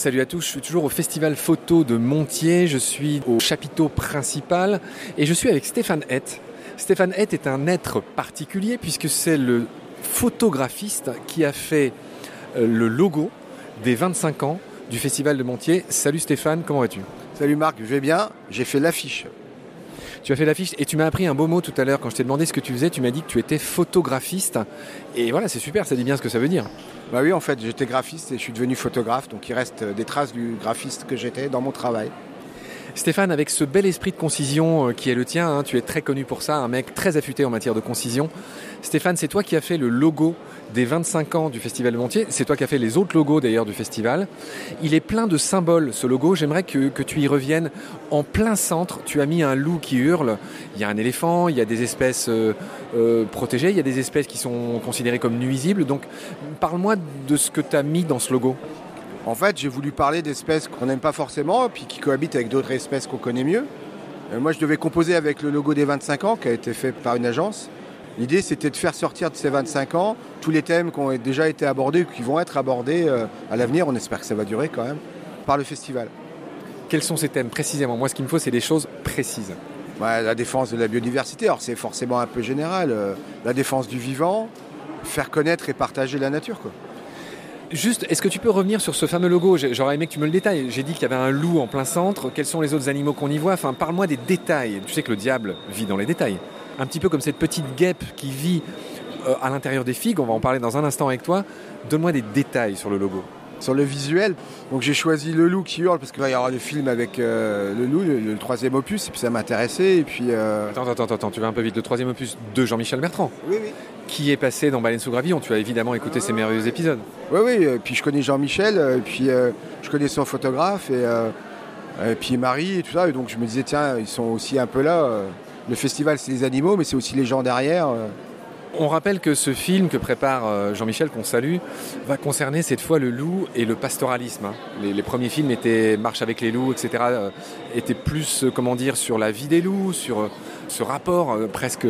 Salut à tous, je suis toujours au festival photo de Montier, je suis au chapiteau principal et je suis avec Stéphane Hett. Stéphane Hett est un être particulier puisque c'est le photographiste qui a fait euh, le logo des 25 ans du festival de Montier. Salut Stéphane, comment vas-tu? Salut Marc, je vais bien, j'ai fait l'affiche. Tu as fait l'affiche et tu m'as appris un beau mot tout à l'heure quand je t'ai demandé ce que tu faisais. Tu m'as dit que tu étais photographiste. Et voilà, c'est super, ça dit bien ce que ça veut dire. Bah oui, en fait, j'étais graphiste et je suis devenu photographe, donc il reste des traces du graphiste que j'étais dans mon travail. Stéphane, avec ce bel esprit de concision euh, qui est le tien, hein, tu es très connu pour ça, un mec très affûté en matière de concision. Stéphane, c'est toi qui as fait le logo des 25 ans du Festival Montier. C'est toi qui as fait les autres logos d'ailleurs du festival. Il est plein de symboles ce logo. J'aimerais que, tu y reviennes. En plein centre, tu as mis un loup qui hurle. Il y a un éléphant, il y a des espèces euh, euh, protégées, il y a des espèces qui sont considérées comme nuisibles. Donc parle-moi de ce que tu as mis dans ce logo. En fait, j'ai voulu parler d'espèces qu'on n'aime pas forcément, puis qui cohabitent avec d'autres espèces qu'on connaît mieux. Euh, moi, je devais composer avec le logo des 25 ans, qui a été fait par une agence. L'idée, c'était de faire sortir de ces 25 ans tous les thèmes qui ont déjà été abordés ou qui vont être abordés euh, à l'avenir. On espère que ça va durer quand même, par le festival. Quels sont ces thèmes précisément? Moi, ce qu'il me faut, c'est des choses précises. la défense de la biodiversité, alors c'est forcément un peu général. Euh, la défense du vivant, faire connaître et partager la nature. Quoi. Juste, est-ce que tu peux revenir sur ce fameux logo? J'aurais aimé que tu me le détailles. J'ai dit qu'il y avait un loup en plein centre. Quels sont les autres animaux qu'on y voit? Enfin, parle-moi des détails. Tu sais que le diable vit dans les détails. Un petit peu comme cette petite guêpe qui vit euh, à l'intérieur des figues. On va en parler dans un instant avec toi. Donne-moi des détails sur le logo. Sur le visuel, donc j'ai choisi le loup qui hurle parce qu'il va y avoir le film avec euh, le loup, le, troisième opus, et puis ça m'intéressait. Et puis. Euh, attends, attends, attends, tu vas un peu vite. Le troisième opus de Jean-Michel Bertrand. Oui, oui qui est passé dans Baleine sous Gravillon. Tu as évidemment écouté ces merveilleux épisodes. Oui, oui. Et puis je connais Jean-Michel, et puis euh, je connais son photographe, euh, et, puis Marie et tout ça. Et donc je me disais, tiens, ils sont aussi un peu là. Euh, le festival, c'est les animaux, mais c'est aussi les gens derrière. On rappelle que ce film que prépare Jean-Michel, qu'on salue, va concerner cette fois le loup et le pastoralisme. Hein. Les, premiers films étaient Marche avec les loups, etc., étaient plus, comment dire, sur la vie des loups, sur ce rapport euh, presque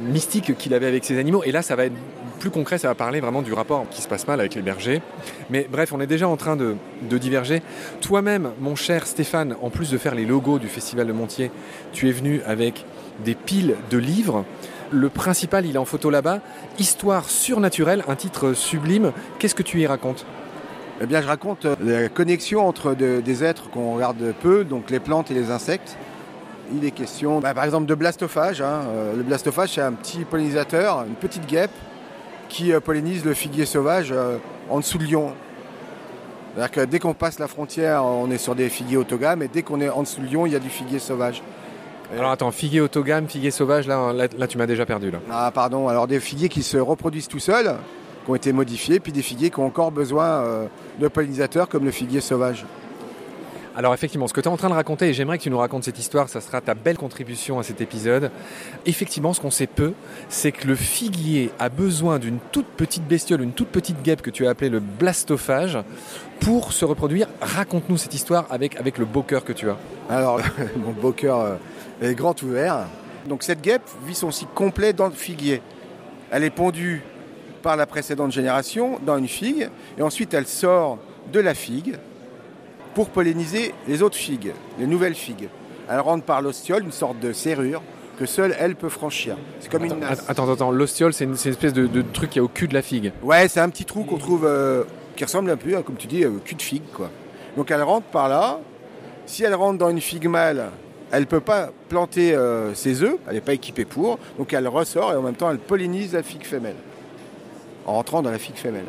mystique qu'il avait avec ses animaux. Et là, ça va être plus concret, ça va parler vraiment du rapport qui se passe mal avec les bergers. Mais bref, on est déjà en train de, diverger. Toi-même, mon cher Stéphane, en plus de faire les logos du Festival de Montier, tu es venu avec des piles de livres. Le principal, il est en photo là-bas. Histoire surnaturelle, un titre sublime. Qu'est-ce que tu y racontes? Eh bien, je raconte euh, la connexion entre des êtres qu'on regarde peu, donc les plantes et les insectes, il est question, bah, par exemple, de blastophage. Hein. Euh, le blastophage, c'est un petit pollinisateur, une petite guêpe qui euh, pollinise le figuier sauvage en dessous de Lyon. C'est-à-dire que dès qu'on passe la frontière, on est sur des figuiers autogames, et dès qu'on est en dessous de Lyon, il y a du figuier sauvage. Alors attends, figuier autogame, figuier sauvage, là, tu m'as déjà perdu. Là. Ah pardon, alors des figuiers qui se reproduisent tout seuls, qui ont été modifiés, puis des figuiers qui ont encore besoin de pollinisateurs comme le figuier sauvage. Alors effectivement, ce que tu es en train de raconter, et j'aimerais que tu nous racontes cette histoire, ça sera ta belle contribution à cet épisode. Effectivement, ce qu'on sait peu, c'est que le figuier a besoin d'une toute petite bestiole, une toute petite guêpe que tu as appelée le blastophage, pour se reproduire. Raconte-nous cette histoire avec, avec le beau cœur que tu as. Alors, mon beau cœur euh, est grand ouvert. Donc cette guêpe vit son cycle complet dans le figuier. Elle est pondue par la précédente génération dans une figue, et ensuite elle sort de la figue pour polliniser les autres figues, les nouvelles figues. Elle rentre par l'ostiole, une sorte de serrure que seule elle peut franchir. C'est comme une nasse. Attends, attends, l'ostiole, c'est une, espèce de, truc qui est au cul de la figue. Ouais, c'est un petit trou qu'on trouve, euh, qui ressemble un peu, comme tu dis, au cul de figue, quoi. Donc elle rentre par là. Si elle rentre dans une figue mâle, elle ne peut pas planter euh, ses œufs, elle n'est pas équipée pour, donc elle ressort et en même temps elle pollinise la figue femelle, en rentrant dans la figue femelle.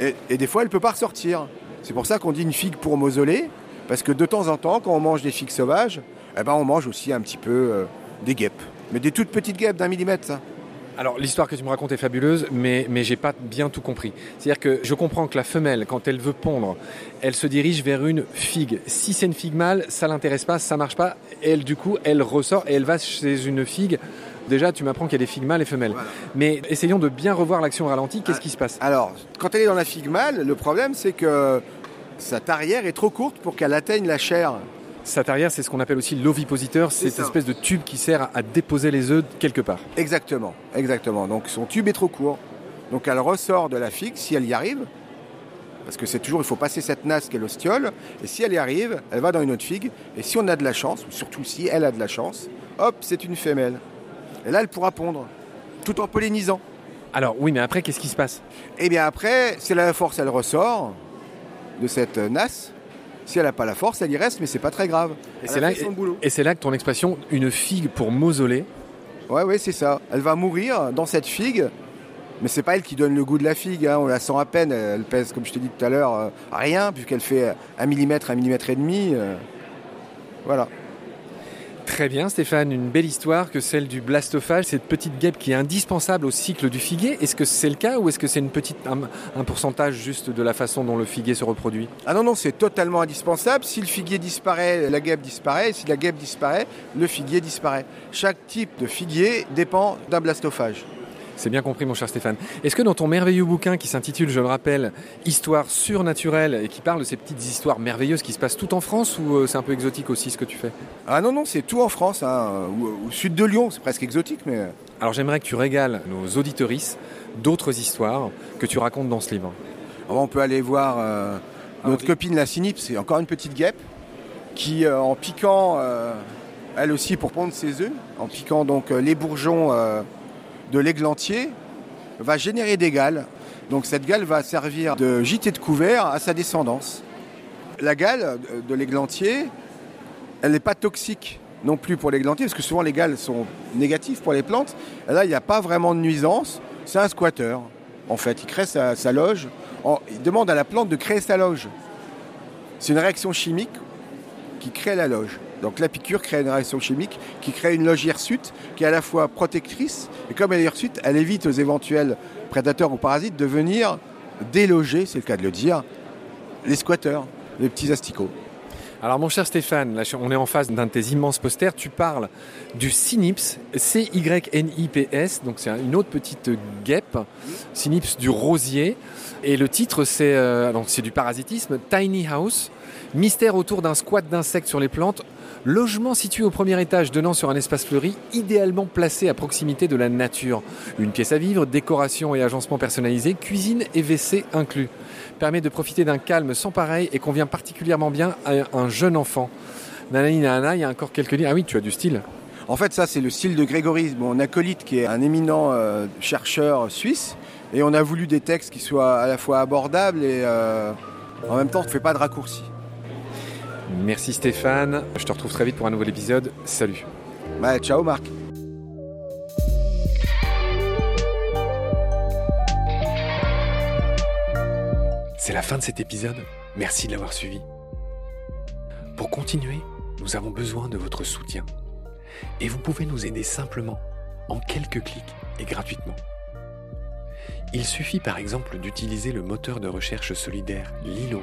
Et, et des fois elle ne peut pas ressortir. C'est pour ça qu'on dit une figue pour mausolée, parce que de temps en temps, quand on mange des figues sauvages, eh ben on mange aussi un petit peu euh, des guêpes. Mais des toutes petites guêpes d'un millimètre, ça. Alors l'histoire que tu me racontes est fabuleuse, mais, mais j'ai pas bien tout compris. C'est-à-dire que je comprends que la femelle, quand elle veut pondre, elle se dirige vers une figue. Si c'est une figue mâle, ça l'intéresse pas, ça marche pas. Elle, du coup, elle ressort et elle va chez une figue Déjà, tu m'apprends qu'il y a des figues mâles et femelles. Mais essayons de bien revoir l'action ralentie. Qu'est-ce qui se passe? Alors, quand elle est dans la figue mâle, le problème, c'est que sa tarière est trop courte pour qu'elle atteigne la chair. Sa tarière, c'est ce qu'on appelle aussi l'ovipositeur. C'est cette espèce de tube qui sert à déposer les œufs quelque part. Exactement, exactement. Donc son tube est trop court. Donc elle ressort de la figue, si elle y arrive. Parce que c'est toujours, il faut passer cette nasse qui est l'ostiole, et si elle y arrive, elle va dans une autre figue, et si on a de la chance, ou surtout si elle a de la chance, hop, c'est une femelle. Et là, elle pourra pondre, tout en pollinisant. Alors oui, mais après, qu'est-ce qui se passe? Et bien après, a la force, elle ressort de cette nasse. Si elle n'a pas la force, elle y reste, mais c'est pas très grave. Et c'est là, et là que ton expression une figue pour mausolée. Ouais, ouais, c'est ça. Elle va mourir dans cette figue, mais c'est pas elle qui donne le goût de la figue. hein. On la sent à peine. Elle pèse, comme je te dis tout à l'heure, euh, rien, puisqu'elle fait 1 mm, 1 mm et demi. euh, Voilà. Très bien, Stéphane, une belle histoire que celle du blastophage, cette petite guêpe qui est indispensable au cycle du figuier. Est-ce que c'est le cas ou est-ce que c'est une petite, un, pourcentage juste de la façon dont le figuier se reproduit? Ah non, non, c'est totalement indispensable. Si le figuier disparaît, la guêpe disparaît. Si la guêpe disparaît, le figuier disparaît. Chaque type de figuier dépend d'un blastophage. C'est bien compris, mon cher Stéphane. Est-ce que dans ton merveilleux bouquin qui s'intitule, je le rappelle, Histoire surnaturelle et qui parle de ces petites histoires merveilleuses qui se passent tout en France ou euh, c'est un peu exotique aussi ce que tu fais? Ah non, non, c'est tout en France, hein, ou- au sud de Lyon. C'est presque exotique, mais. Alors j'aimerais que tu régales nos auditorices d'autres histoires que tu racontes dans ce livre. Alors, on peut aller voir euh, notre copine la cynipe, c'est encore une petite guêpe qui, euh, en piquant, euh, elle aussi pour pondre ses œufs, en piquant donc euh, les bourgeons euh, de l'églantier, va générer des galles. Donc cette gale va servir de gîte de couvert à sa descendance. La gale de l'églantier, elle n'est pas toxique non plus pour l'églantier, parce que souvent les galles sont négatives pour les plantes. Là, il n'y a pas vraiment de nuisance. C'est un squatter, en fait. Il crée sa, loge. Il demande à la plante de créer sa loge. C'est une réaction chimique qui crée la loge. Donc la piqûre crée une réaction chimique qui crée une loge hirsute qui est à la fois protectrice et comme elle est hirsute, elle évite aux éventuels prédateurs ou parasites de venir déloger, c'est le cas de le dire, les squatteurs, les petits asticots. Alors mon cher Stéphane, on est en face d'un de tes immenses posters, tu parles du Cynips, C-Y-N-I-P-S, donc c'est une autre petite guêpe, Cynips du rosier, et le titre euh, c'est du parasitisme, Tiny House, mystère autour d'un squat d'insectes sur les plantes, logement situé au premier étage donnant sur un espace fleuri, idéalement placé à proximité de la nature, une pièce à vivre, décoration et agencement personnalisé, cuisine et WC inclus permet de profiter d'un calme sans pareil et convient particulièrement bien à un jeune enfant. Nanani nanana, il y a encore quelques lignes. Ah oui, tu as du style. En fait, ça, c'est le style de Grégory, mon acolyte, qui est un éminent euh, chercheur suisse. Et on a voulu des textes qui soient à la fois abordables et euh, en même temps, on ne fait pas de raccourcis. Merci Stéphane. Je te retrouve très vite pour un nouvel épisode. Salut. Bah, ciao Marc. C'est la fin de cet épisode. Merci de l'avoir suivi. Pour continuer, nous avons besoin de votre soutien. Et vous pouvez nous aider simplement, en quelques clics et gratuitement. Il suffit par exemple d'utiliser le moteur de recherche solidaire Lilo.